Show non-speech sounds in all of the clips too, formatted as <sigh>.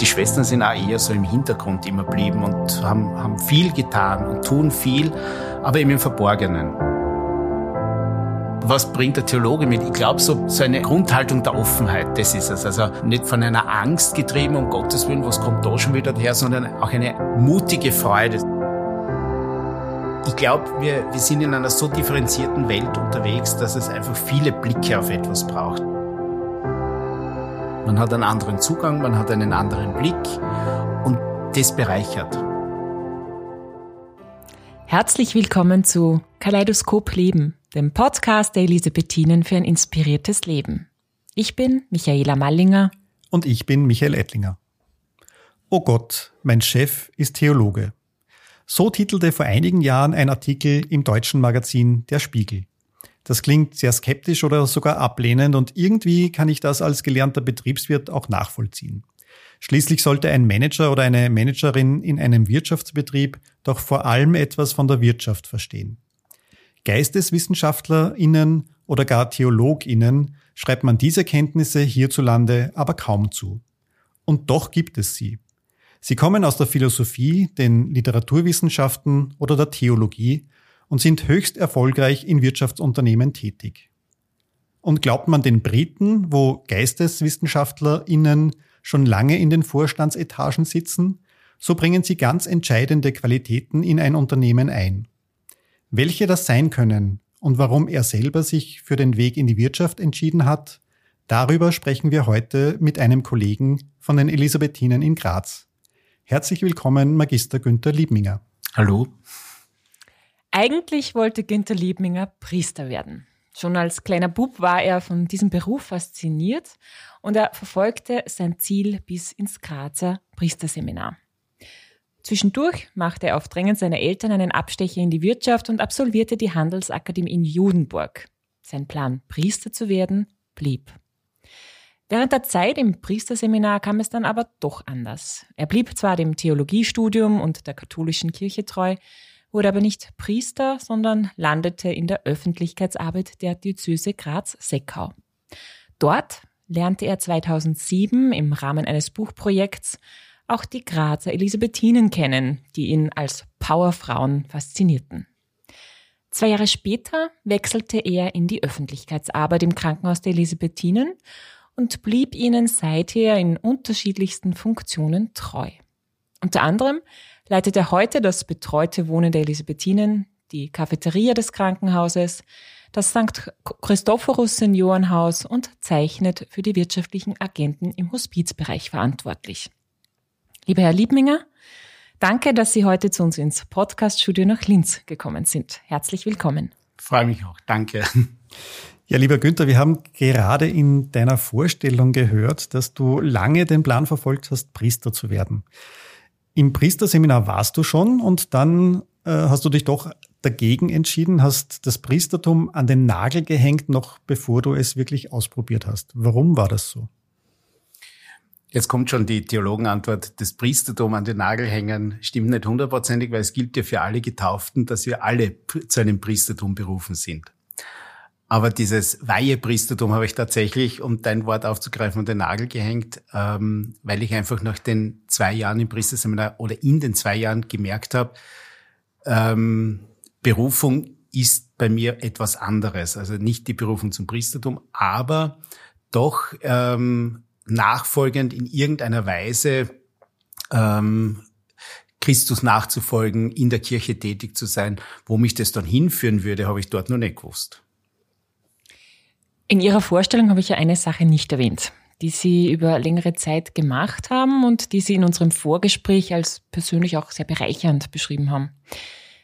Die Schwestern sind auch eher so im Hintergrund immer blieben und haben, haben viel getan und tun viel, aber eben im Verborgenen. Was bringt der Theologe mit? Ich glaube, so, so eine Grundhaltung der Offenheit, das ist es. Also nicht von einer Angst getrieben, um Gottes Willen, was kommt da schon wieder her, sondern auch eine mutige Freude. Ich glaube, wir, wir sind in einer so differenzierten Welt unterwegs, dass es einfach viele Blicke auf etwas braucht. Man hat einen anderen Zugang, man hat einen anderen Blick und das bereichert. Herzlich willkommen zu Kaleidoskop Leben, dem Podcast der Elisabethinen für ein inspiriertes Leben. Ich bin Michaela Mallinger. Und ich bin Michael Ettlinger. Oh Gott, mein Chef ist Theologe. So titelte vor einigen Jahren ein Artikel im deutschen Magazin Der Spiegel. Das klingt sehr skeptisch oder sogar ablehnend und irgendwie kann ich das als gelernter Betriebswirt auch nachvollziehen. Schließlich sollte ein Manager oder eine Managerin in einem Wirtschaftsbetrieb doch vor allem etwas von der Wirtschaft verstehen. GeisteswissenschaftlerInnen oder gar TheologInnen schreibt man diese Kenntnisse hierzulande aber kaum zu. Und doch gibt es sie. Sie kommen aus der Philosophie, den Literaturwissenschaften oder der Theologie und sind höchst erfolgreich in Wirtschaftsunternehmen tätig. Und glaubt man den Briten, wo GeisteswissenschaftlerInnen schon lange in den Vorstandsetagen sitzen, so bringen sie ganz entscheidende Qualitäten in ein Unternehmen ein. Welche das sein können und warum er selber sich für den Weg in die Wirtschaft entschieden hat, darüber sprechen wir heute mit einem Kollegen von den Elisabethinen in Graz. Herzlich willkommen, Magister Günther Liebminger. Hallo. Eigentlich wollte Günther Liebminger Priester werden. Schon als kleiner Bub war er von diesem Beruf fasziniert und er verfolgte sein Ziel bis ins Grazer Priesterseminar. Zwischendurch machte er auf Drängen seiner Eltern einen Abstecher in die Wirtschaft und absolvierte die Handelsakademie in Judenburg. Sein Plan, Priester zu werden, blieb. Während der Zeit im Priesterseminar kam es dann aber doch anders. Er blieb zwar dem Theologiestudium und der katholischen Kirche treu, wurde aber nicht Priester, sondern landete in der Öffentlichkeitsarbeit der Diözese Graz-Seckau. Dort lernte er 2007 im Rahmen eines Buchprojekts auch die Grazer Elisabethinen kennen, die ihn als Powerfrauen faszinierten. Zwei Jahre später wechselte er in die Öffentlichkeitsarbeit im Krankenhaus der Elisabethinen und blieb ihnen seither in unterschiedlichsten Funktionen treu. Unter anderem leitet er heute das betreute Wohnen der Elisabethinen, die Cafeteria des Krankenhauses, das St. Christophorus Seniorenhaus und zeichnet für die wirtschaftlichen Agenten im Hospizbereich verantwortlich. Lieber Herr Liebminger, danke, dass Sie heute zu uns ins Podcaststudio nach Linz gekommen sind. Herzlich willkommen. Freue mich auch. Danke. Ja, lieber Günther, wir haben gerade in deiner Vorstellung gehört, dass du lange den Plan verfolgt hast, Priester zu werden. Im Priesterseminar warst du schon und dann äh, hast du dich doch dagegen entschieden, hast das Priestertum an den Nagel gehängt, noch bevor du es wirklich ausprobiert hast. Warum war das so? Jetzt kommt schon die Theologenantwort, das Priestertum an den Nagel hängen stimmt nicht hundertprozentig, weil es gilt ja für alle Getauften, dass wir alle zu einem Priestertum berufen sind. Aber dieses Weihepriestertum habe ich tatsächlich, um dein Wort aufzugreifen, an den Nagel gehängt, ähm, weil ich einfach nach den zwei Jahren im Priesterseminar oder in den zwei Jahren gemerkt habe, ähm, Berufung ist bei mir etwas anderes. Also nicht die Berufung zum Priestertum, aber doch ähm, nachfolgend in irgendeiner Weise ähm, Christus nachzufolgen, in der Kirche tätig zu sein. Wo mich das dann hinführen würde, habe ich dort noch nicht gewusst. In Ihrer Vorstellung habe ich ja eine Sache nicht erwähnt, die Sie über längere Zeit gemacht haben und die Sie in unserem Vorgespräch als persönlich auch sehr bereichernd beschrieben haben.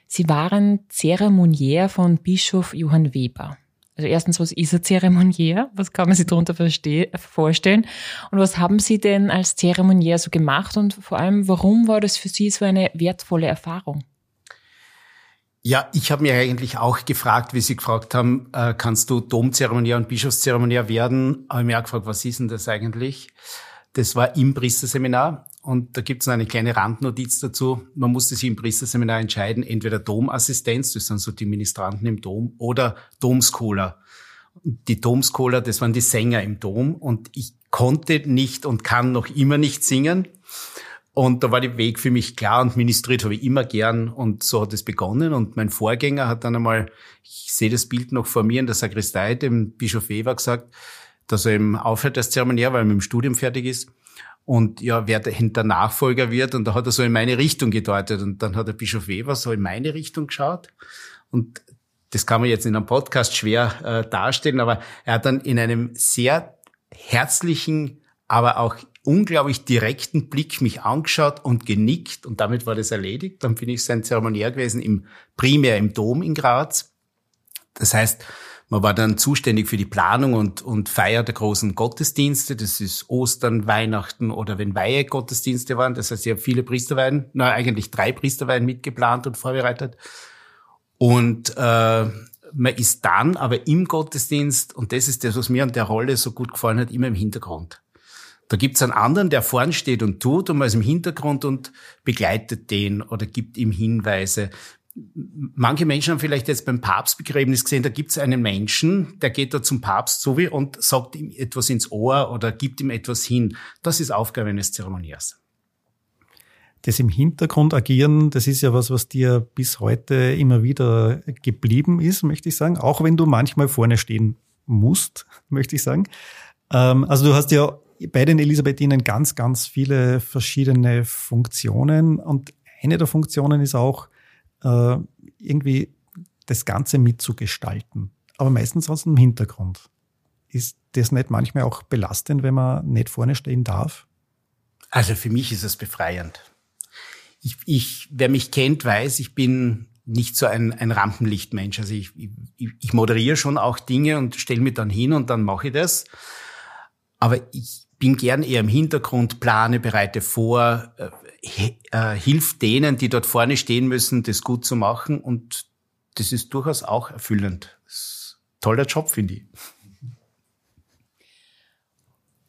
Sie waren Zeremoniär von Bischof Johann Weber. Also erstens, was ist ein Zeremoniär? Was kann man sich darunter vorstellen? Und was haben Sie denn als Zeremoniär so gemacht? Und vor allem, warum war das für Sie so eine wertvolle Erfahrung? Ja, ich habe mir eigentlich auch gefragt, wie Sie gefragt haben, äh, kannst du Domzeremoniär und Bischofszeremoniär werden? Habe ich mir auch gefragt, was ist denn das eigentlich? Das war im Priesterseminar und da gibt es eine kleine Randnotiz dazu. Man musste sich im Priesterseminar entscheiden, entweder Domassistenz, das sind so die Ministranten im Dom, oder Domscholar. Die Domscholar, das waren die Sänger im Dom und ich konnte nicht und kann noch immer nicht singen. Und da war der Weg für mich klar und ministriert habe ich immer gern und so hat es begonnen. Und mein Vorgänger hat dann einmal, ich sehe das Bild noch vor mir in der Sakristei, dem Bischof Weber gesagt, dass er eben aufhört als Zeremoniär, weil er mit dem Studium fertig ist. Und ja, wer der Nachfolger wird. Und da hat er so in meine Richtung gedeutet. Und dann hat der Bischof Weber so in meine Richtung geschaut. Und das kann man jetzt in einem Podcast schwer äh, darstellen, aber er hat dann in einem sehr herzlichen, aber auch unglaublich direkten Blick mich angeschaut und genickt und damit war das erledigt. Dann bin ich sein Zeremoniär gewesen, im, primär im Dom in Graz. Das heißt, man war dann zuständig für die Planung und, und Feier der großen Gottesdienste. Das ist Ostern, Weihnachten oder wenn Weihe-Gottesdienste waren. Das heißt, ich habe viele Priesterweihen, na eigentlich drei Priesterweihen mitgeplant und vorbereitet. Und äh, man ist dann aber im Gottesdienst, und das ist das, was mir an der Rolle so gut gefallen hat, immer im Hintergrund. Da gibt's einen anderen, der vorn steht und tut und man ist im Hintergrund und begleitet den oder gibt ihm Hinweise. Manche Menschen haben vielleicht jetzt beim Papstbegräbnis gesehen, da gibt's einen Menschen, der geht da zum Papst so wie und sagt ihm etwas ins Ohr oder gibt ihm etwas hin. Das ist Aufgabe eines Zeremoniers. Das im Hintergrund agieren, das ist ja was, was dir bis heute immer wieder geblieben ist, möchte ich sagen. Auch wenn du manchmal vorne stehen musst, <laughs> möchte ich sagen. Ähm, also du hast ja bei den Elisabethinen ganz, ganz viele verschiedene Funktionen und eine der Funktionen ist auch äh, irgendwie das Ganze mitzugestalten, aber meistens aus dem Hintergrund. Ist das nicht manchmal auch belastend, wenn man nicht vorne stehen darf? Also für mich ist es befreiend. Ich, ich, wer mich kennt, weiß, ich bin nicht so ein, ein Rampenlichtmensch. Also ich, ich, ich moderiere schon auch Dinge und stelle mich dann hin und dann mache ich das. Aber ich, bin gern eher im Hintergrund, plane, bereite vor, äh, äh, hilft denen, die dort vorne stehen müssen, das gut zu machen. Und das ist durchaus auch erfüllend. toller Job, finde ich.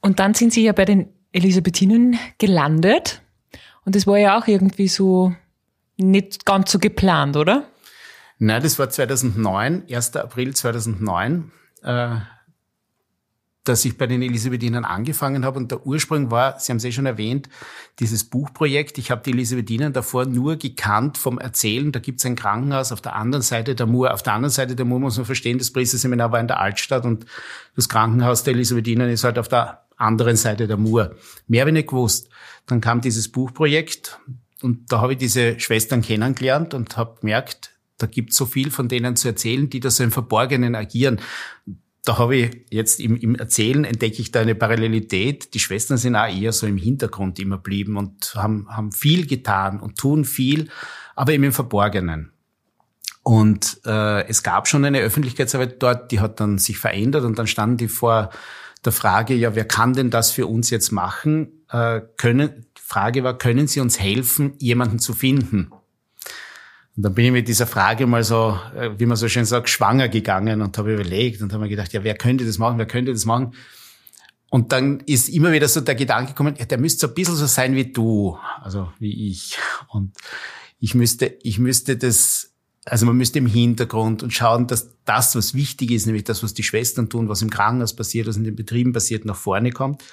Und dann sind Sie ja bei den Elisabethinen gelandet. Und das war ja auch irgendwie so nicht ganz so geplant, oder? Nein, das war 2009, 1. April 2009. Äh, dass ich bei den Elisabethinern angefangen habe. Und der Ursprung war, Sie haben es eh schon erwähnt, dieses Buchprojekt. Ich habe die Elisabethiner davor nur gekannt vom Erzählen. Da gibt es ein Krankenhaus auf der anderen Seite der Mur. Auf der anderen Seite der Mur muss man verstehen, das Priesterseminar war in der Altstadt und das Krankenhaus der Elisabethiner ist halt auf der anderen Seite der Mur. Mehr habe ich nicht gewusst. Dann kam dieses Buchprojekt und da habe ich diese Schwestern kennengelernt und habe gemerkt, da gibt es so viel von denen zu erzählen, die da so im Verborgenen agieren da habe ich jetzt im, im Erzählen entdecke ich da eine Parallelität. Die Schwestern sind auch eher so im Hintergrund immer blieben und haben, haben viel getan und tun viel, aber eben im Verborgenen. Und äh, es gab schon eine Öffentlichkeitsarbeit dort, die hat dann sich verändert und dann standen die vor der Frage, ja, wer kann denn das für uns jetzt machen? Äh, können, Frage war, können Sie uns helfen, jemanden zu finden? Und dann bin ich mit dieser Frage mal so, äh, wie man so schön sagt, schwanger gegangen und habe überlegt und habe mir gedacht, ja, wer könnte das machen, wer könnte das machen? Und dann ist immer wieder so der Gedanke gekommen, ja, der müsste so ein bisschen so sein wie du, also wie ich. Und ich müsste, ich müsste das, also man müsste im Hintergrund und schauen, dass das, was wichtig ist, nämlich das, was die Schwestern tun, was im Krankenhaus passiert, was in den Betrieben passiert, nach vorne kommt.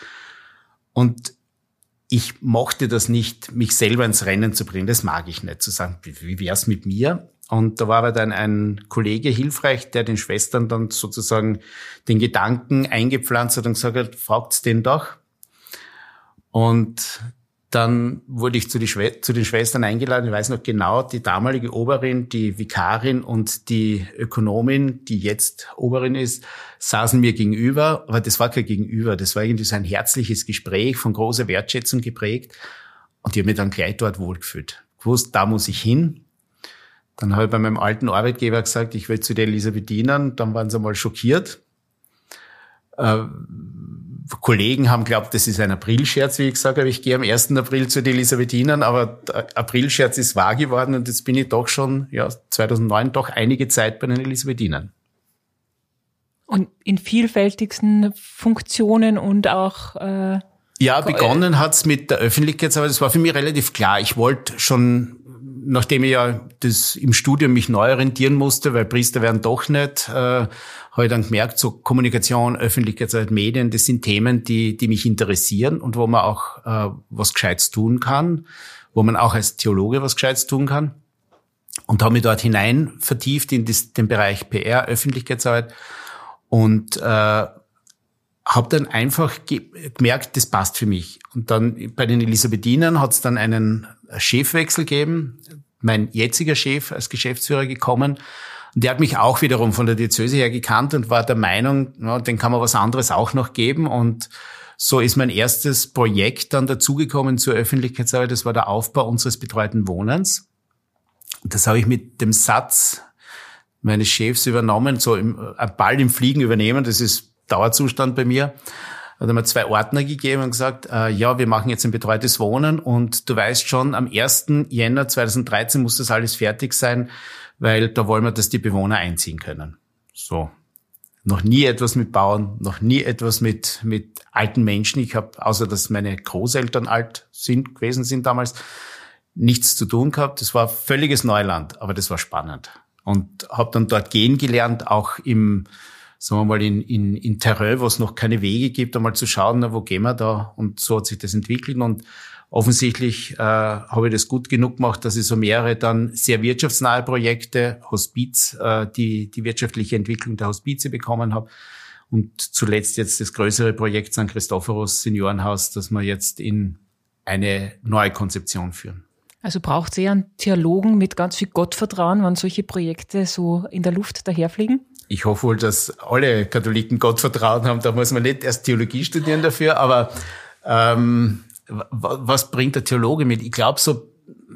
Und ich mochte das nicht, mich selber ins Rennen zu bringen. Das mag ich nicht, zu sagen, wie wär's mit mir? Und da war aber dann ein Kollege hilfreich, der den Schwestern dann sozusagen den Gedanken eingepflanzt hat und gesagt hat, fragt's den doch. Und dann wurde ich zu, zu, den Schwestern eingeladen. Ich weiß noch genau, die damalige Oberin, die Vikarin und die Ökonomin, die jetzt Oberin ist, saßen mir gegenüber. Aber das war kein Gegenüber. Das war irgendwie so ein herzliches Gespräch von großer Wertschätzung geprägt. Und die haben mich dann gleich dort wohlgefühlt. Gewusst, da muss ich hin. Dann habe ich bei meinem alten Arbeitgeber gesagt, ich will zu der Elisabethinern. Dann waren sie mal schockiert. Äh, Kollegen haben glaubt, das ist ein Aprilscherz, wie ich gesagt habe. Ich gehe am 1. April zu den Elisabethinern, aber Aprilscherz ist wahr geworden und jetzt bin ich doch schon, ja, 2009 doch einige Zeit bei den Elisabethinern. Und in vielfältigsten Funktionen und auch äh, ja, begonnen hat's mit der Öffentlichkeitsarbeit. Das war für mich relativ klar. Ich wollte schon nachdem ich ja das im Studium mich neu orientieren musste, weil Priester werden doch nicht, äh, habe ich dann gemerkt, so Kommunikation, Öffentlichkeitsarbeit, Medien, das sind Themen, die, die mich interessieren und wo man auch äh, was Gescheites tun kann, wo man auch als Theologe was Gescheites tun kann. Und habe mich dort hinein vertieft in das, den Bereich PR, Öffentlichkeitsarbeit und äh, habe dann einfach gemerkt, das passt für mich. Und dann bei den Elisabethinern hat es dann einen Chefwechsel gegeben. Mein jetziger Chef als Geschäftsführer gekommen. Und der hat mich auch wiederum von der Diözese her gekannt und war der Meinung, ja, den kann man was anderes auch noch geben. Und so ist mein erstes Projekt dann dazugekommen zur Öffentlichkeitsarbeit. Das war der Aufbau unseres betreuten Wohnens. Das habe ich mit dem Satz meines Chefs übernommen, so im, ein Ball im Fliegen übernehmen. Das ist Dauerzustand bei mir. Hat er mir zwei Ordner gegeben und gesagt, äh, ja, wir machen jetzt ein betreutes Wohnen und du weißt schon, am 1. Jänner 2013 muss das alles fertig sein, weil da wollen wir, dass die Bewohner einziehen können. So. Noch nie etwas mit Bauern, noch nie etwas mit, mit alten Menschen. Ich habe, außer dass meine Großeltern alt sind, gewesen sind damals, nichts zu tun gehabt. Das war völliges Neuland, aber das war spannend. Und habe dann dort gehen gelernt, auch im sagen wir mal, in, in, in Terrain, wo es noch keine Wege gibt, einmal zu schauen, na, wo gehen wir da? Und so hat sich das entwickelt. Und offensichtlich äh, habe ich das gut genug gemacht, dass ich so mehrere dann sehr wirtschaftsnahe Projekte, Hospiz, äh, die, die wirtschaftliche Entwicklung der Hospize bekommen habe. Und zuletzt jetzt das größere Projekt St. Christophorus Seniorenhaus, das wir jetzt in eine neue Konzeption führen. Also braucht es eher einen Theologen mit ganz viel Gottvertrauen, wenn solche Projekte so in der Luft daherfliegen? Ich hoffe wohl, dass alle Katholiken Gott vertrauen haben. Da muss man nicht erst Theologie studieren dafür, aber ähm, was bringt der Theologe mit? Ich glaube, so,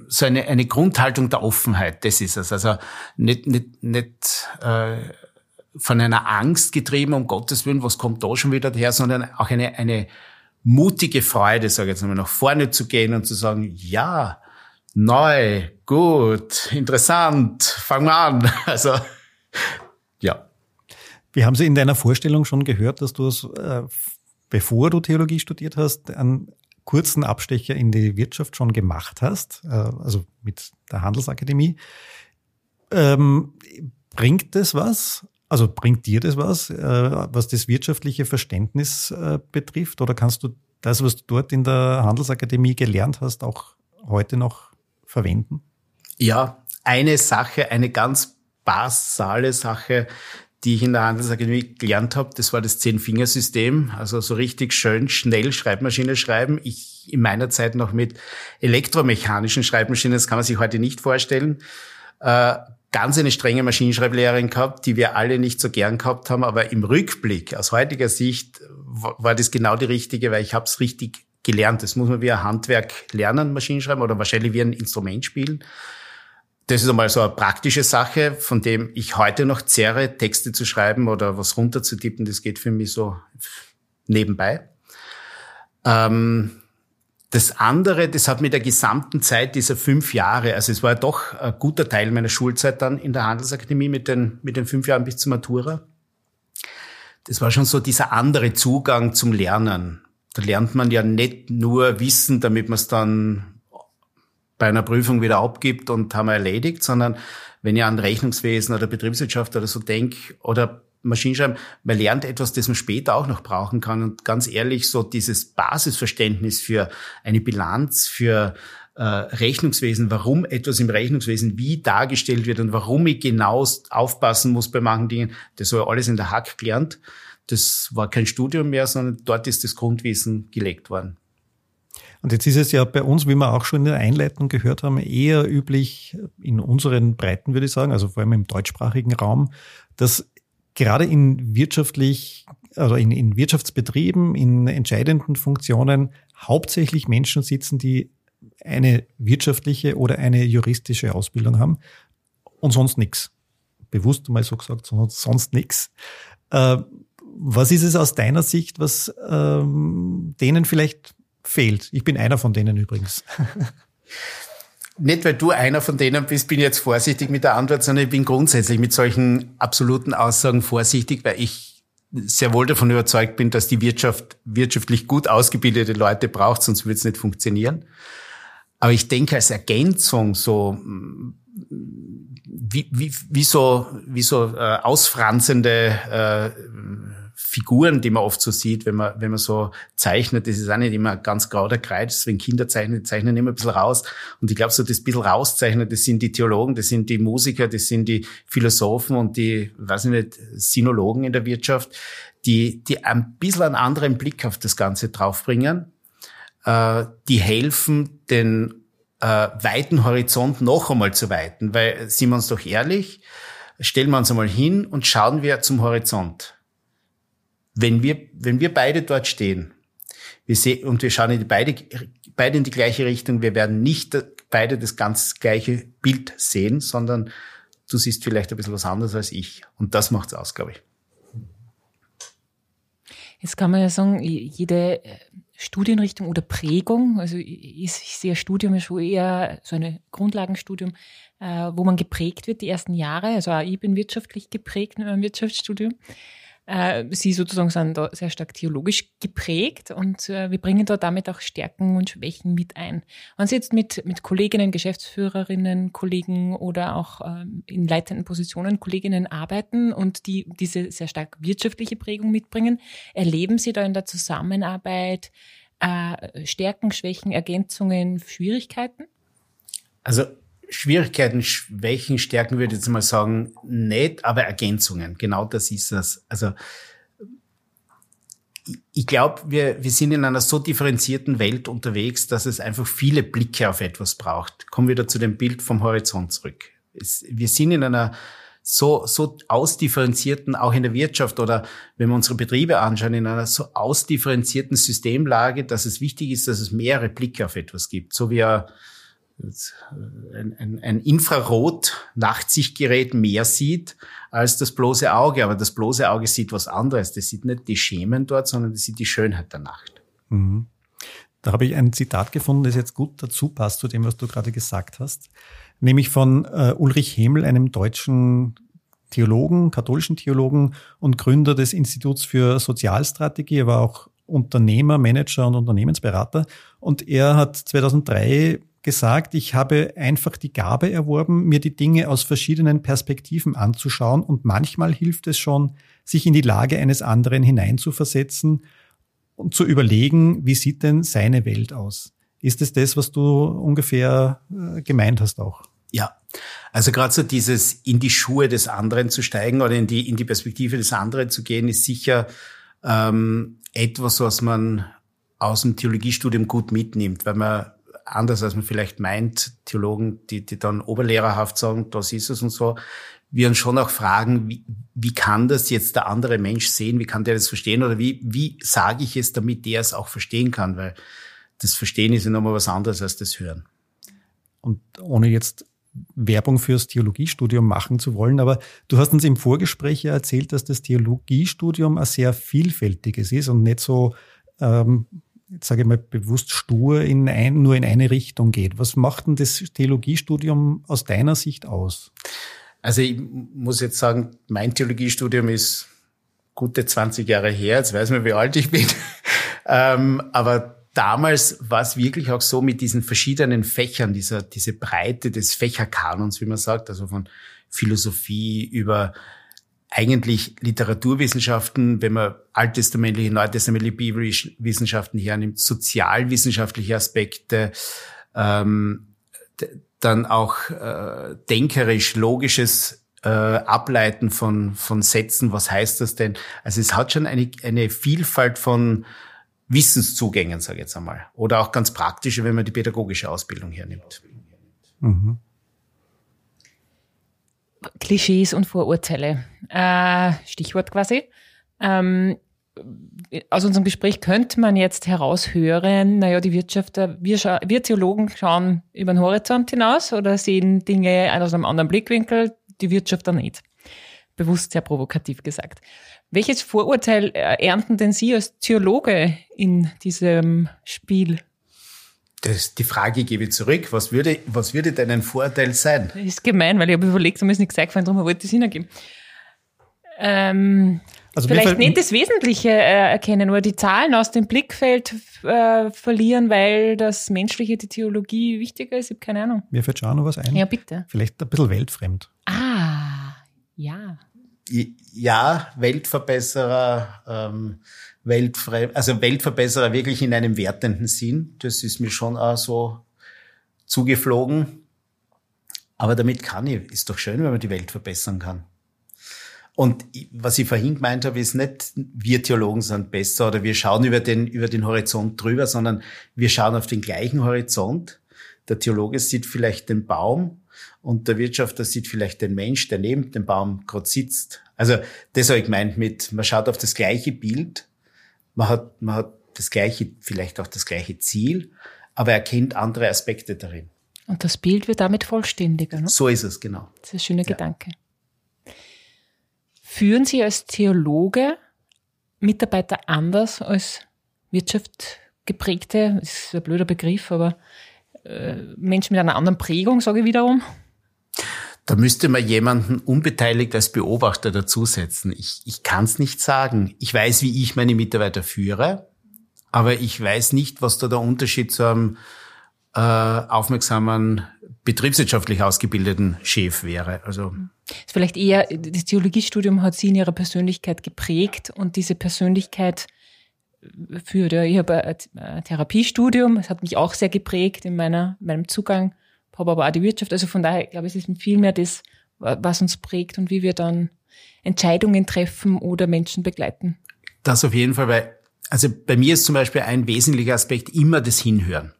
so eine, eine Grundhaltung der Offenheit, das ist es. Also nicht, nicht, nicht äh, von einer Angst getrieben, um Gottes Willen, was kommt da schon wieder her, sondern auch eine, eine mutige Freude, sage ich jetzt mal, nach vorne zu gehen und zu sagen, ja, neu, gut, interessant, fangen wir an. <laughs> Also ja. Wir haben Sie in deiner Vorstellung schon gehört, dass du es, äh, bevor du Theologie studiert hast, einen kurzen Abstecher in die Wirtschaft schon gemacht hast, äh, also mit der Handelsakademie. Ähm, bringt das was? Also bringt dir das was, äh, was das wirtschaftliche Verständnis betrifft? Oder kannst du das, was du dort in der Handelsakademie gelernt hast, auch heute noch verwenden? Ja, eine Sache, eine ganz basale Sache, die ich in der Handelsakademie gelernt habe, das war das Zehn-Fingersystem. Also so richtig schön, schnell Schreibmaschine schreiben. Ich in meiner Zeit noch mit elektromechanischen Schreibmaschinen, das kann man sich heute nicht vorstellen. Äh, ganz eine strenge Maschinenschreiblehrerin gehabt, die wir alle nicht so gern gehabt haben. Aber im Rückblick, aus heutiger Sicht, war das genau die richtige, weil ich habe es richtig gelernt. Das muss man wie ein Handwerk lernen, Maschinenschreiben, oder wahrscheinlich wie ein Instrument spielen. Das ist einmal so eine praktische Sache, von dem ich heute noch zehre, Texte zu schreiben oder was runterzutippen. Das geht für mich so nebenbei. Ähm, das andere, das hat mit der gesamten Zeit dieser fünf Jahre, also es war ja doch ein guter Teil meiner Schulzeit dann in der Handelsakademie mit den, mit den fünf Jahren bis zur Matura. Das war schon so dieser andere Zugang zum Lernen. Da lernt man ja nicht nur Wissen, damit man es dann bei einer Prüfung wieder abgibt und haben wir erledigt, sondern wenn ich an Rechnungswesen oder Betriebswirtschaft oder so denke oder Maschinenschreiben, man lernt etwas, das man später auch noch brauchen kann. Und ganz ehrlich, so dieses Basisverständnis für eine Bilanz, für äh, Rechnungswesen, warum etwas im Rechnungswesen wie dargestellt wird und warum ich genau aufpassen muss bei manchen Dingen, das war alles in der Hack gelernt. Das war kein Studium mehr, sondern dort ist das Grundwissen gelegt worden. Und jetzt ist es ja bei uns, wie wir auch schon in der Einleitung gehört haben, eher üblich in unseren Breiten, würde ich sagen, also vor allem im deutschsprachigen Raum, dass gerade in wirtschaftlich, also in, in Wirtschaftsbetrieben, in entscheidenden Funktionen hauptsächlich Menschen sitzen, die eine wirtschaftliche oder eine juristische Ausbildung haben und sonst nichts. Bewusst mal so gesagt, sonst, sonst nichts. Äh, was ist es aus deiner Sicht, was ähm, denen vielleicht fehlt. Ich bin einer von denen übrigens. Nicht, weil du einer von denen bist, bin ich jetzt vorsichtig mit der Antwort, sondern ich bin grundsätzlich mit solchen absoluten Aussagen vorsichtig, weil ich sehr wohl davon überzeugt bin, dass die Wirtschaft wirtschaftlich gut ausgebildete Leute braucht, sonst würde es nicht funktionieren. Aber ich denke als Ergänzung so wie, wie, wie so, wie so äh, ausfranzende äh, Figuren, die man oft so sieht, wenn man, wenn man so zeichnet, das ist auch nicht immer ganz grau der Kreis, wenn Kinder zeichnen, zeichnen immer ein bisschen raus. Und ich glaube, so das bisschen rauszeichnen, das sind die Theologen, das sind die Musiker, das sind die Philosophen und die, weiß ich nicht, Sinologen in der Wirtschaft, die, die ein bisschen einen anderen Blick auf das Ganze draufbringen, äh, die helfen, den äh, weiten Horizont noch einmal zu weiten, weil, sind wir uns doch ehrlich, stellen wir uns einmal hin und schauen wir zum Horizont wenn wir, wenn wir beide dort stehen, wir sehen, und wir schauen in die beide, beide in die gleiche Richtung, wir werden nicht beide das ganz gleiche Bild sehen, sondern du siehst vielleicht ein bisschen was anderes als ich. Und das macht's aus, glaube ich. Jetzt kann man ja sagen, jede äh, Studienrichtung oder Prägung, also ich, sehe Studium ist schon eher so ein Grundlagenstudium, äh, wo man geprägt wird die ersten Jahre. Also auch ich bin wirtschaftlich geprägt mit meinem Wirtschaftsstudium. Äh, sie sozusagen sind da sehr stark theologisch geprägt und äh, wir bringen da damit auch Stärken und Schwächen mit ein. Wenn Sie jetzt mit, mit Kolleginnen, Geschäftsführerinnen, Kollegen oder auch ähm, in leitenden Positionen Kolleginnen arbeiten und die diese sehr stark wirtschaftliche Prägung mitbringen, erleben Sie da in der Zusammenarbeit äh, Stärken, Schwächen, Ergänzungen, Schwierigkeiten? Also Schwierigkeiten, Schwächen, Stärken würde ich jetzt mal sagen, nicht, aber Ergänzungen. Genau das ist es. Also ich glaube, wir, wir sind in einer so differenzierten Welt unterwegs, dass es einfach viele Blicke auf etwas braucht. Kommen wir wieder zu dem Bild vom Horizont zurück. Es, wir sind in einer so, so ausdifferenzierten, auch in der Wirtschaft oder wenn wir unsere Betriebe anschauen, in einer so ausdifferenzierten Systemlage, dass es wichtig ist, dass es mehrere Blicke auf etwas gibt. So wie ein, ein, ein, ein Infrarot-Nachtsichtgerät mehr sieht als das bloße Auge. Aber das bloße Auge sieht was anderes. Das sieht nicht die Schemen dort, sondern das sieht die Schönheit der Nacht. Mhm. Da habe ich ein Zitat gefunden, das jetzt gut dazu passt zu dem, was du gerade gesagt hast. Nämlich von äh, Ulrich Hemel, einem deutschen Theologen, katholischen Theologen und Gründer des Instituts für Sozialstrategie. Er war auch Unternehmer, Manager und Unternehmensberater. Und er hat 2003 gesagt, ich habe einfach die Gabe erworben, mir die Dinge aus verschiedenen Perspektiven anzuschauen und manchmal hilft es schon, sich in die Lage eines anderen hineinzuversetzen und zu überlegen, wie sieht denn seine Welt aus? Ist es das, was du ungefähr äh, gemeint hast auch? Ja, also gerade so dieses in die Schuhe des anderen zu steigen oder in die in die Perspektive des anderen zu gehen, ist sicher ähm, etwas, was man aus dem Theologiestudium gut mitnimmt, weil man anders als man vielleicht meint, Theologen, die, die dann oberlehrerhaft sagen, das ist es und so, wir uns schon auch fragen, wie, wie kann das jetzt der andere Mensch sehen, wie kann der das verstehen? Oder wie, wie sage ich es, damit der es auch verstehen kann, weil das Verstehen ist ja nochmal was anderes als das Hören. Und ohne jetzt Werbung fürs Theologiestudium machen zu wollen, aber du hast uns im Vorgespräch ja erzählt, dass das Theologiestudium ein sehr vielfältiges ist und nicht so ähm, sage ich mal bewusst stur in ein, nur in eine Richtung geht. Was macht denn das Theologiestudium aus deiner Sicht aus? Also ich muss jetzt sagen, mein Theologiestudium ist gute 20 Jahre her, jetzt weiß man, wie alt ich bin. <laughs> ähm, aber damals war es wirklich auch so mit diesen verschiedenen Fächern, dieser, diese Breite des Fächerkanons, wie man sagt, also von Philosophie über eigentlich Literaturwissenschaften, wenn man alttestamentliche, neutestamentliche biblische Wissenschaften hernimmt, sozialwissenschaftliche Aspekte, ähm, dann auch äh, denkerisch, logisches äh, Ableiten von, von Sätzen, was heißt das denn? Also es hat schon eine, eine Vielfalt von Wissenszugängen, sage ich jetzt einmal. Oder auch ganz praktische, wenn man die pädagogische Ausbildung hernimmt. Mhm. Klischees und Vorurteile. Äh, Stichwort quasi. Ähm, aus unserem Gespräch könnte man jetzt heraushören, naja, die Wirtschafter, wir, wir Theologen schauen über den Horizont hinaus oder sehen Dinge aus einem anderen Blickwinkel, die Wirtschaft dann nicht. Bewusst sehr provokativ gesagt. Welches Vorurteil ernten denn Sie als Theologe in diesem Spiel? Das, die Frage gebe ich zurück. Was würde, was würde denn ein Vorteil sein? Das ist gemein, weil ich habe überlegt, da ist nichts eingefallen, darum wollte ich es hingeben. Ähm, Also Vielleicht nicht das Wesentliche äh, erkennen oder die Zahlen aus dem Blickfeld äh, verlieren, weil das Menschliche, die Theologie wichtiger ist. Ich habe keine Ahnung. Mir fällt schon auch noch was ein. Ja, bitte. Vielleicht ein bisschen weltfremd. Ah, ja. Ja, Weltverbesserer, ähm, Weltfremd, also Weltverbesserer wirklich in einem wertenden Sinn. Das ist mir schon auch so zugeflogen. Aber damit kann ich, ist doch schön, wenn man die Welt verbessern kann. Und was ich vorhin gemeint habe, ist nicht, wir Theologen sind besser oder wir schauen über den, über den Horizont drüber, sondern wir schauen auf den gleichen Horizont. Der Theologe sieht vielleicht den Baum und der Wirtschafter sieht vielleicht den Mensch, der neben dem Baum gerade sitzt. Also das habe ich gemeint mit, man schaut auf das gleiche Bild, man hat, man hat das gleiche, vielleicht auch das gleiche Ziel, aber er kennt andere Aspekte darin. Und das Bild wird damit vollständiger. Ne? So ist es, genau. Das ist ein schöner ja. Gedanke. Führen Sie als Theologe Mitarbeiter anders als Wirtschaft geprägte, ist ein blöder Begriff, aber äh, Menschen mit einer anderen Prägung, sage ich wiederum? Da müsste man jemanden unbeteiligt als Beobachter dazusetzen. Ich, ich kann es nicht sagen. Ich weiß, wie ich meine Mitarbeiter führe, aber ich weiß nicht, was da der Unterschied zu einem äh, aufmerksamen betriebswirtschaftlich ausgebildeten Chef wäre. Also ist vielleicht eher das Theologiestudium hat sie in ihrer Persönlichkeit geprägt und diese Persönlichkeit führt. Ich habe ein Therapiestudium, es hat mich auch sehr geprägt in meiner meinem Zugang, habe aber auch die Wirtschaft. Also von daher glaube ich, es ist viel mehr das, was uns prägt und wie wir dann Entscheidungen treffen oder Menschen begleiten. Das auf jeden Fall, weil also bei mir ist zum Beispiel ein wesentlicher Aspekt immer das Hinhören.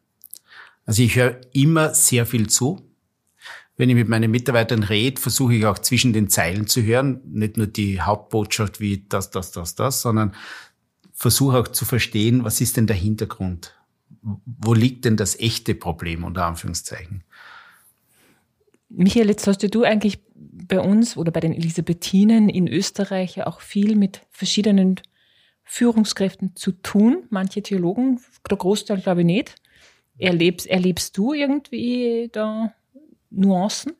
Also ich höre immer sehr viel zu. Wenn ich mit meinen Mitarbeitern rede, versuche ich auch zwischen den Zeilen zu hören, nicht nur die Hauptbotschaft wie das, das, das, das, sondern versuche auch zu verstehen, was ist denn der Hintergrund? Wo liegt denn das echte Problem unter Anführungszeichen? Michael, jetzt hast du eigentlich bei uns oder bei den Elisabethinen in Österreich auch viel mit verschiedenen Führungskräften zu tun. Manche Theologen, der Großteil glaube ich nicht. Erlebst, erlebst du irgendwie da Nuancen?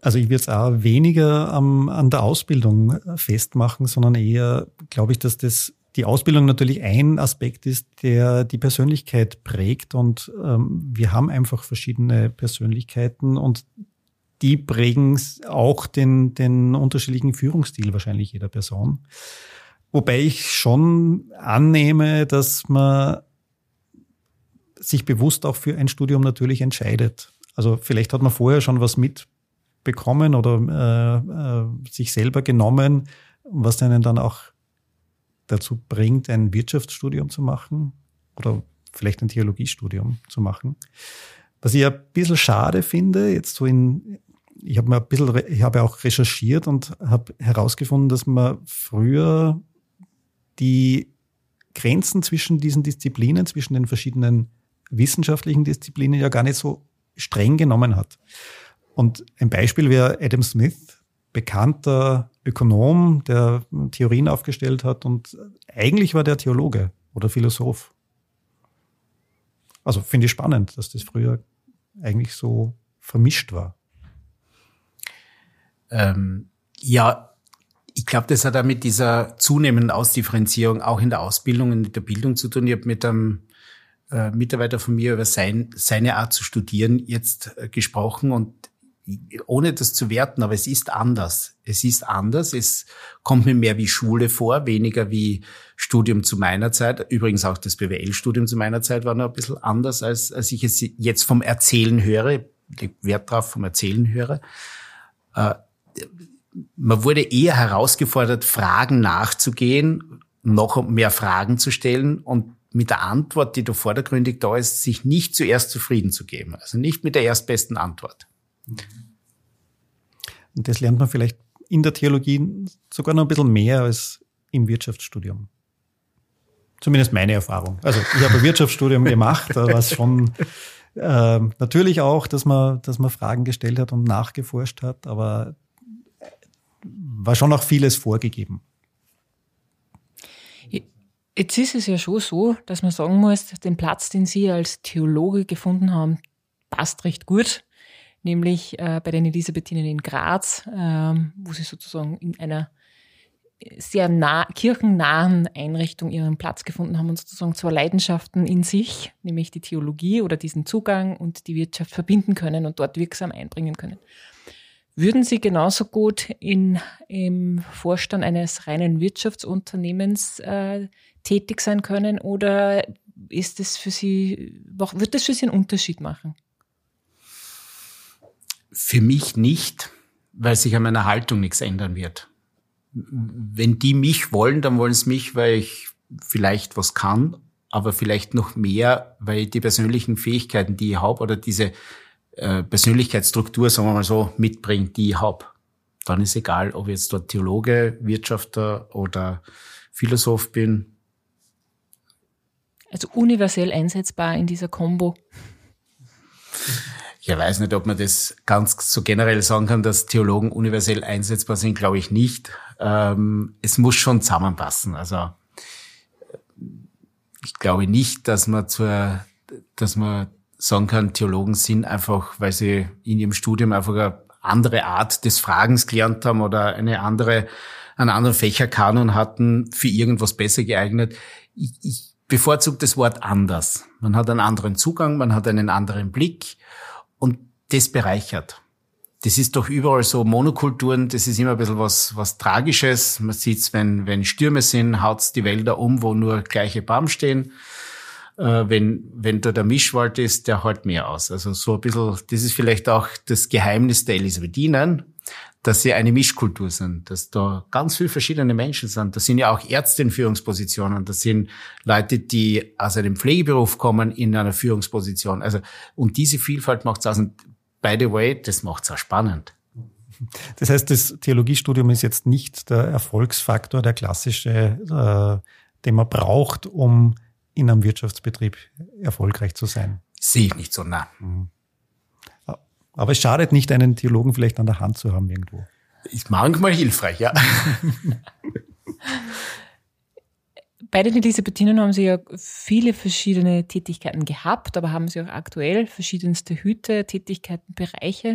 Also ich würde es auch weniger ähm, an der Ausbildung festmachen, sondern eher, glaube ich, dass das die Ausbildung natürlich ein Aspekt ist, der die Persönlichkeit prägt und ähm, wir haben einfach verschiedene Persönlichkeiten und die prägen auch den, den unterschiedlichen Führungsstil wahrscheinlich jeder Person. Wobei ich schon annehme, dass man sich bewusst auch für ein Studium natürlich entscheidet. Also vielleicht hat man vorher schon was mitbekommen oder äh, äh, sich selber genommen, was einen dann auch dazu bringt, ein Wirtschaftsstudium zu machen oder vielleicht ein Theologiestudium zu machen. Was ich ein bisschen schade finde, jetzt so in, ich habe mir ein bisschen, ich habe auch recherchiert und habe herausgefunden, dass man früher die Grenzen zwischen diesen Disziplinen, zwischen den verschiedenen wissenschaftlichen Disziplinen ja gar nicht so streng genommen hat. Und ein Beispiel wäre Adam Smith, bekannter Ökonom, der Theorien aufgestellt hat und eigentlich war der Theologe oder Philosoph. Also finde ich spannend, dass das früher eigentlich so vermischt war. Ähm, ja, ich glaube, das hat auch mit dieser zunehmenden Ausdifferenzierung auch in der Ausbildung und in der Bildung zu tun. Ich habe mit einem äh, Mitarbeiter von mir über sein, seine Art zu studieren jetzt äh, gesprochen und ohne das zu werten, aber es ist anders. Es ist anders. Es kommt mir mehr wie Schule vor, weniger wie Studium zu meiner Zeit. Übrigens auch das BWL-Studium zu meiner Zeit war noch ein bisschen anders, als, als ich es jetzt vom Erzählen höre. Ich Wert drauf vom Erzählen höre. Äh, man wurde eher herausgefordert, Fragen nachzugehen, noch mehr Fragen zu stellen und mit der Antwort, die da vordergründig da ist, sich nicht zuerst zufrieden zu geben. Also nicht mit der erstbesten Antwort. Und das lernt man vielleicht in der Theologie sogar noch ein bisschen mehr als im Wirtschaftsstudium. Zumindest meine Erfahrung. Also ich habe ein Wirtschaftsstudium gemacht, da war es schon äh, natürlich auch, dass man, dass man Fragen gestellt hat und nachgeforscht hat, aber war schon auch vieles vorgegeben. Jetzt ist es ja schon so, dass man sagen muss, den Platz, den Sie als Theologe gefunden haben, passt recht gut, nämlich äh, bei den Elisabethinen in Graz, ähm, wo Sie sozusagen in einer sehr nah, kirchennahen Einrichtung ihren Platz gefunden haben und sozusagen zwei Leidenschaften in sich, nämlich die Theologie oder diesen Zugang und die Wirtschaft verbinden können und dort wirksam einbringen können. Würden Sie genauso gut in, im Vorstand eines reinen Wirtschaftsunternehmens äh, tätig sein können oder ist es für Sie, wird das für Sie einen Unterschied machen? Für mich nicht, weil sich an meiner Haltung nichts ändern wird. Wenn die mich wollen, dann wollen sie mich, weil ich vielleicht was kann, aber vielleicht noch mehr, weil ich die persönlichen Fähigkeiten, die ich habe, oder diese äh, Persönlichkeitsstruktur, sagen wir mal so, mitbringt, die ich habe. Dann ist egal, ob ich jetzt dort Theologe, Wirtschafter oder Philosoph bin. Also universell einsetzbar in dieser Kombo. <laughs> Ich weiß nicht, ob man das ganz so generell sagen kann, dass Theologen universell einsetzbar sind, glaube ich nicht. Ähm, es muss schon zusammenpassen. Also ich glaube nicht, dass man zur, dass man sagen kann, Theologen sind einfach, weil sie in ihrem Studium einfach eine andere Art des Fragens gelernt haben oder eine andere, einen anderen Fächerkanon hatten, für irgendwas besser geeignet. Ich, ich bevorzuge das Wort anders. Man hat einen anderen Zugang, man hat einen anderen Blick und das bereichert. Das ist doch überall so Monokulturen, das ist immer ein bisschen was, was Tragisches. Man sieht's, wenn, wenn Stürme sind, haut's die Wälder um, wo nur gleiche Baum stehen. Äh, wenn, wenn da der Mischwald ist, der halt mehr aus. Also so ein bisschen, das ist vielleicht auch das Geheimnis der Elisabethinen, dass sie eine Mischkultur sind, dass da ganz viele verschiedene Menschen sind. Das sind ja auch Ärzte in Führungspositionen, das sind Leute, die aus einem Pflegeberuf kommen in einer Führungsposition. Also, und diese Vielfalt macht es aus. Und by the way, das macht es auch spannend. Das heißt, das Theologiestudium ist jetzt nicht der Erfolgsfaktor, der klassische, äh, den man braucht, um in einem Wirtschaftsbetrieb erfolgreich zu sein. Sehe ich nicht so, nah. Mhm. Aber es schadet nicht, einen Theologen vielleicht an der Hand zu haben irgendwo. Ist manchmal hilfreich, ja. Bei den Elisabethinen haben Sie ja viele verschiedene Tätigkeiten gehabt, aber haben Sie auch aktuell verschiedenste Hüte, Tätigkeiten, Bereiche.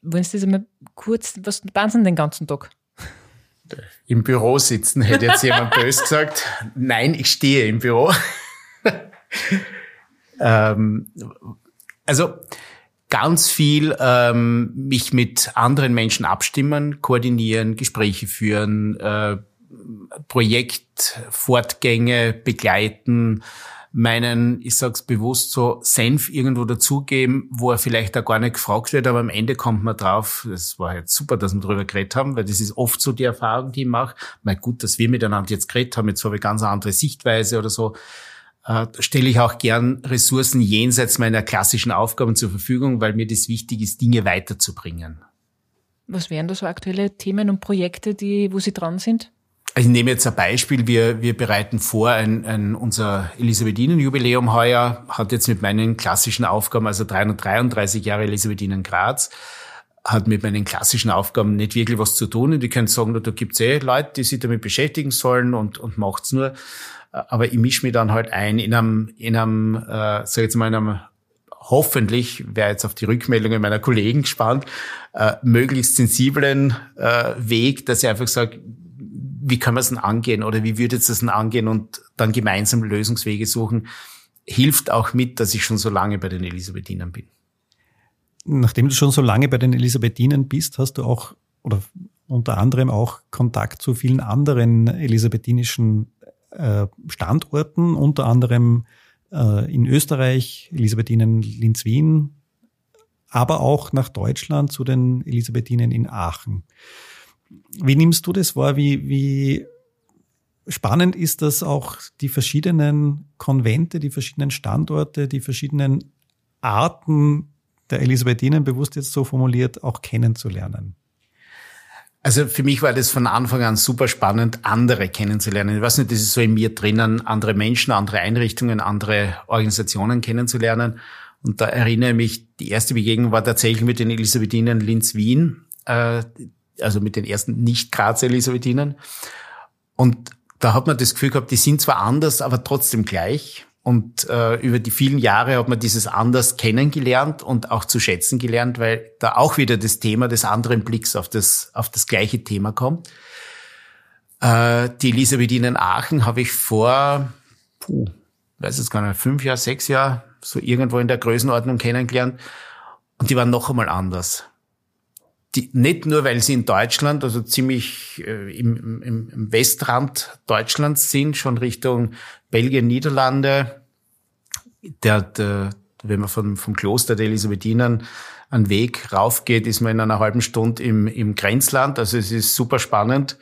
Wollen Sie das einmal kurz, was machen Sie den ganzen Tag? Im Büro sitzen, hätte jetzt jemand <laughs> böse gesagt. Nein, ich stehe im Büro. <laughs> ähm, also, ganz viel ähm, mich mit anderen Menschen abstimmen, koordinieren, Gespräche führen, äh, Projektfortgänge begleiten, meinen, ich sag's bewusst so, Senf irgendwo dazugeben, wo er vielleicht auch gar nicht gefragt wird, aber am Ende kommt man drauf, das war jetzt super, dass wir darüber geredet haben, weil das ist oft so die Erfahrung, die ich mache. Mal gut, dass wir miteinander jetzt geredet haben, jetzt habe ich ganz eine andere Sichtweise oder so äh, stelle ich auch gern Ressourcen jenseits meiner klassischen Aufgaben zur Verfügung, weil mir das wichtig ist, Dinge weiterzubringen. Was wären da so aktuelle Themen und Projekte, die, wo Sie dran sind? Ich nehme jetzt ein Beispiel. Wir, wir bereiten vor, ein, ein, unser Elisabethinen-Jubiläum heuer hat jetzt mit meinen klassischen Aufgaben, also 333 Jahre Elisabethinen Graz, hat mit meinen klassischen Aufgaben nicht wirklich was zu tun. Und ich könnte sagen, da gibt's eh Leute, die sich damit beschäftigen sollen und, und macht's nur aber ich mische mich dann halt ein in einem, in einem, äh, sag jetzt mal, in einem hoffentlich, wäre jetzt auf die Rückmeldungen meiner Kollegen gespannt, äh, möglichst sensiblen äh, Weg, dass ich einfach sage, wie kann man es denn angehen oder wie würde es denn angehen und dann gemeinsam Lösungswege suchen, hilft auch mit, dass ich schon so lange bei den Elisabethinern bin. Nachdem du schon so lange bei den Elisabethinern bist, hast du auch oder unter anderem auch Kontakt zu vielen anderen elisabethinischen äh, Standorten, unter anderem äh, in Österreich, Elisabethinen Linz-Wien, aber auch nach Deutschland zu den Elisabethinen in Aachen. Wie nimmst du das wahr? Wie, wie spannend ist das auch, die verschiedenen Konvente, die verschiedenen Standorte, die verschiedenen Arten der Elisabethinen, bewusst jetzt so formuliert, auch kennenzulernen? Also für mich war das von Anfang an super spannend, andere kennenzulernen. Ich weiß nicht, das ist so in mir drinnen, andere Menschen, andere Einrichtungen, andere Organisationen kennenzulernen. Und da erinnere ich mich, die erste Begegnung war tatsächlich mit den Elisabethinen Linz-Wien, äh, also mit den ersten Nicht-Graz-Elisabethinen. Und da hat man das Gefühl gehabt, die sind zwar anders, aber trotzdem gleich. Und äh, über die vielen Jahre hat man dieses anders kennengelernt und auch zu schätzen gelernt, weil da auch wieder das Thema des anderen Blicks auf das, auf das gleiche Thema kommt. Äh, die Elisabethinen Aachen habe ich vor, puh, weiß es gar nicht, fünf Jahre, sechs Jahre, so irgendwo in der Größenordnung kennengelernt. Und die waren noch einmal anders. Die, nicht nur, weil sie in Deutschland, also ziemlich äh, im, im, im Westrand Deutschlands sind, schon Richtung Belgien, Niederlande. Der, der, wenn man vom, vom Kloster der Elisabethinen einen Weg raufgeht, ist man in einer halben Stunde im, im Grenzland. Also es ist super spannend.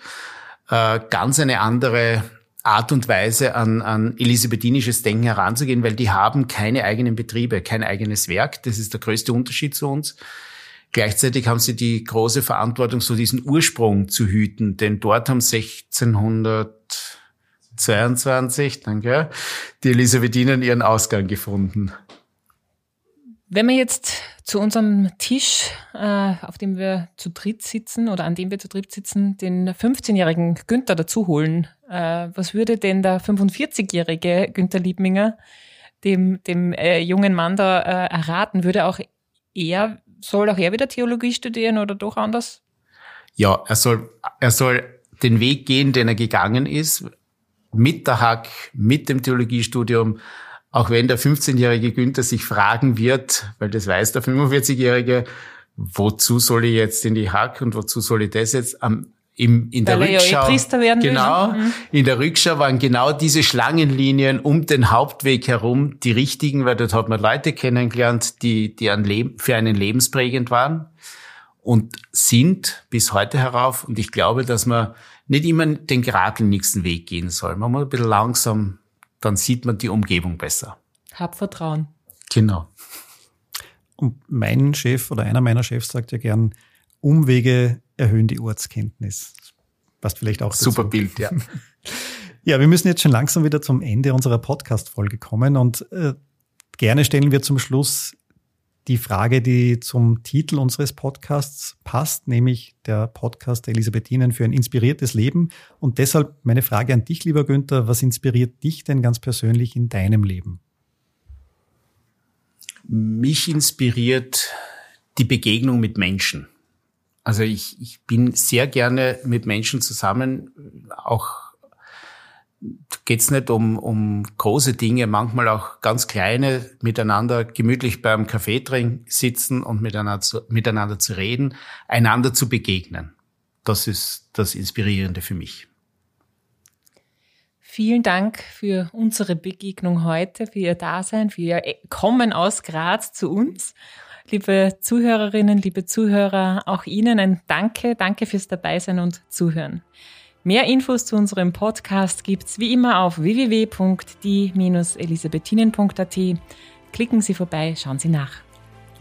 Äh, ganz eine andere Art und Weise an, an elisabethinisches Denken heranzugehen, weil die haben keine eigenen Betriebe, kein eigenes Werk. Das ist der größte Unterschied zu uns. Gleichzeitig haben sie die große Verantwortung, so diesen Ursprung zu hüten, denn dort haben 1622, danke, die Elisabethinen ihren Ausgang gefunden. Wenn wir jetzt zu unserem Tisch, äh, auf dem wir zu dritt sitzen oder an dem wir zu dritt sitzen, den 15-jährigen Günther dazu holen, äh, was würde denn der 45-jährige Günther Liebminger dem, dem äh, jungen Mann da äh, erraten? Würde auch er, soll auch er wieder Theologie studieren oder doch anders? Ja, er soll, er soll den Weg gehen, den er gegangen ist, mit der Hack, mit dem Theologiestudium, auch wenn der 15-jährige Günther sich fragen wird, weil das weiß der 45-jährige, wozu soll ich jetzt in die Hack und wozu soll ich das jetzt am im, in der Weil er Rückschau, ja eh genau? Mhm. in der Rückschau waren genau diese Schlangenlinien um den Hauptweg herum die richtigen, weil dort hat man Leute kennengelernt, die, die ein Leben, für einen lebensprägend waren und sind bis heute herauf. Und ich glaube, dass man nicht immer den geradlinigsten Weg gehen soll. Man muss ein bisschen langsam, dann sieht man die Umgebung besser. Hab Vertrauen. Genau. Und mein Chef oder einer meiner Chefs sagt ja gern, Umwege erhöhen die Ortskenntnis. Passt vielleicht auch dazu. Super Bild, ja. <laughs> Ja, wir müssen jetzt schon langsam wieder zum Ende unserer Podcast-Folge kommen und äh, gerne stellen wir zum Schluss die Frage, die zum Titel unseres Podcasts passt, nämlich der Podcast der Elisabethinen für ein inspiriertes Leben. Und deshalb meine Frage an dich, lieber Günther, was inspiriert dich denn ganz persönlich in deinem Leben? Mich inspiriert die Begegnung mit Menschen. Also ich, ich bin sehr gerne mit Menschen zusammen, auch geht's nicht um, um große Dinge, manchmal auch ganz kleine, miteinander gemütlich beim Kaffee trinken, sitzen und miteinander zu, miteinander zu reden, einander zu begegnen. Das ist das Inspirierende für mich. Vielen Dank für unsere Begegnung heute, für Ihr Dasein, für Ihr Kommen aus Graz zu uns. Liebe Zuhörerinnen, liebe Zuhörer, auch Ihnen ein Danke, danke fürs Dabeisein und Zuhören. Mehr Infos zu unserem Podcast gibt's wie immer auf www.die-elisabethinen.at. Klicken Sie vorbei, schauen Sie nach.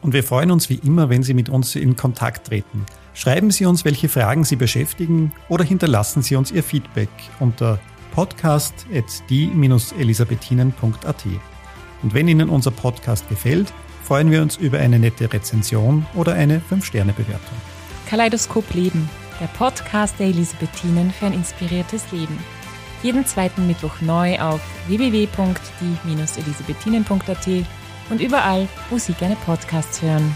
Und wir freuen uns wie immer, wenn Sie mit uns in Kontakt treten. Schreiben Sie uns, welche Fragen Sie beschäftigen oder hinterlassen Sie uns Ihr Feedback unter podcast.die-elisabethinen.at. Und wenn Ihnen unser Podcast gefällt, freuen wir uns über eine nette Rezension oder eine 5-Sterne-Bewertung. Kaleidoskop Leben, der Podcast der Elisabethinen für ein inspiriertes Leben. Jeden zweiten Mittwoch neu auf www.die-elisabethinen.at und überall, wo Sie gerne Podcasts hören.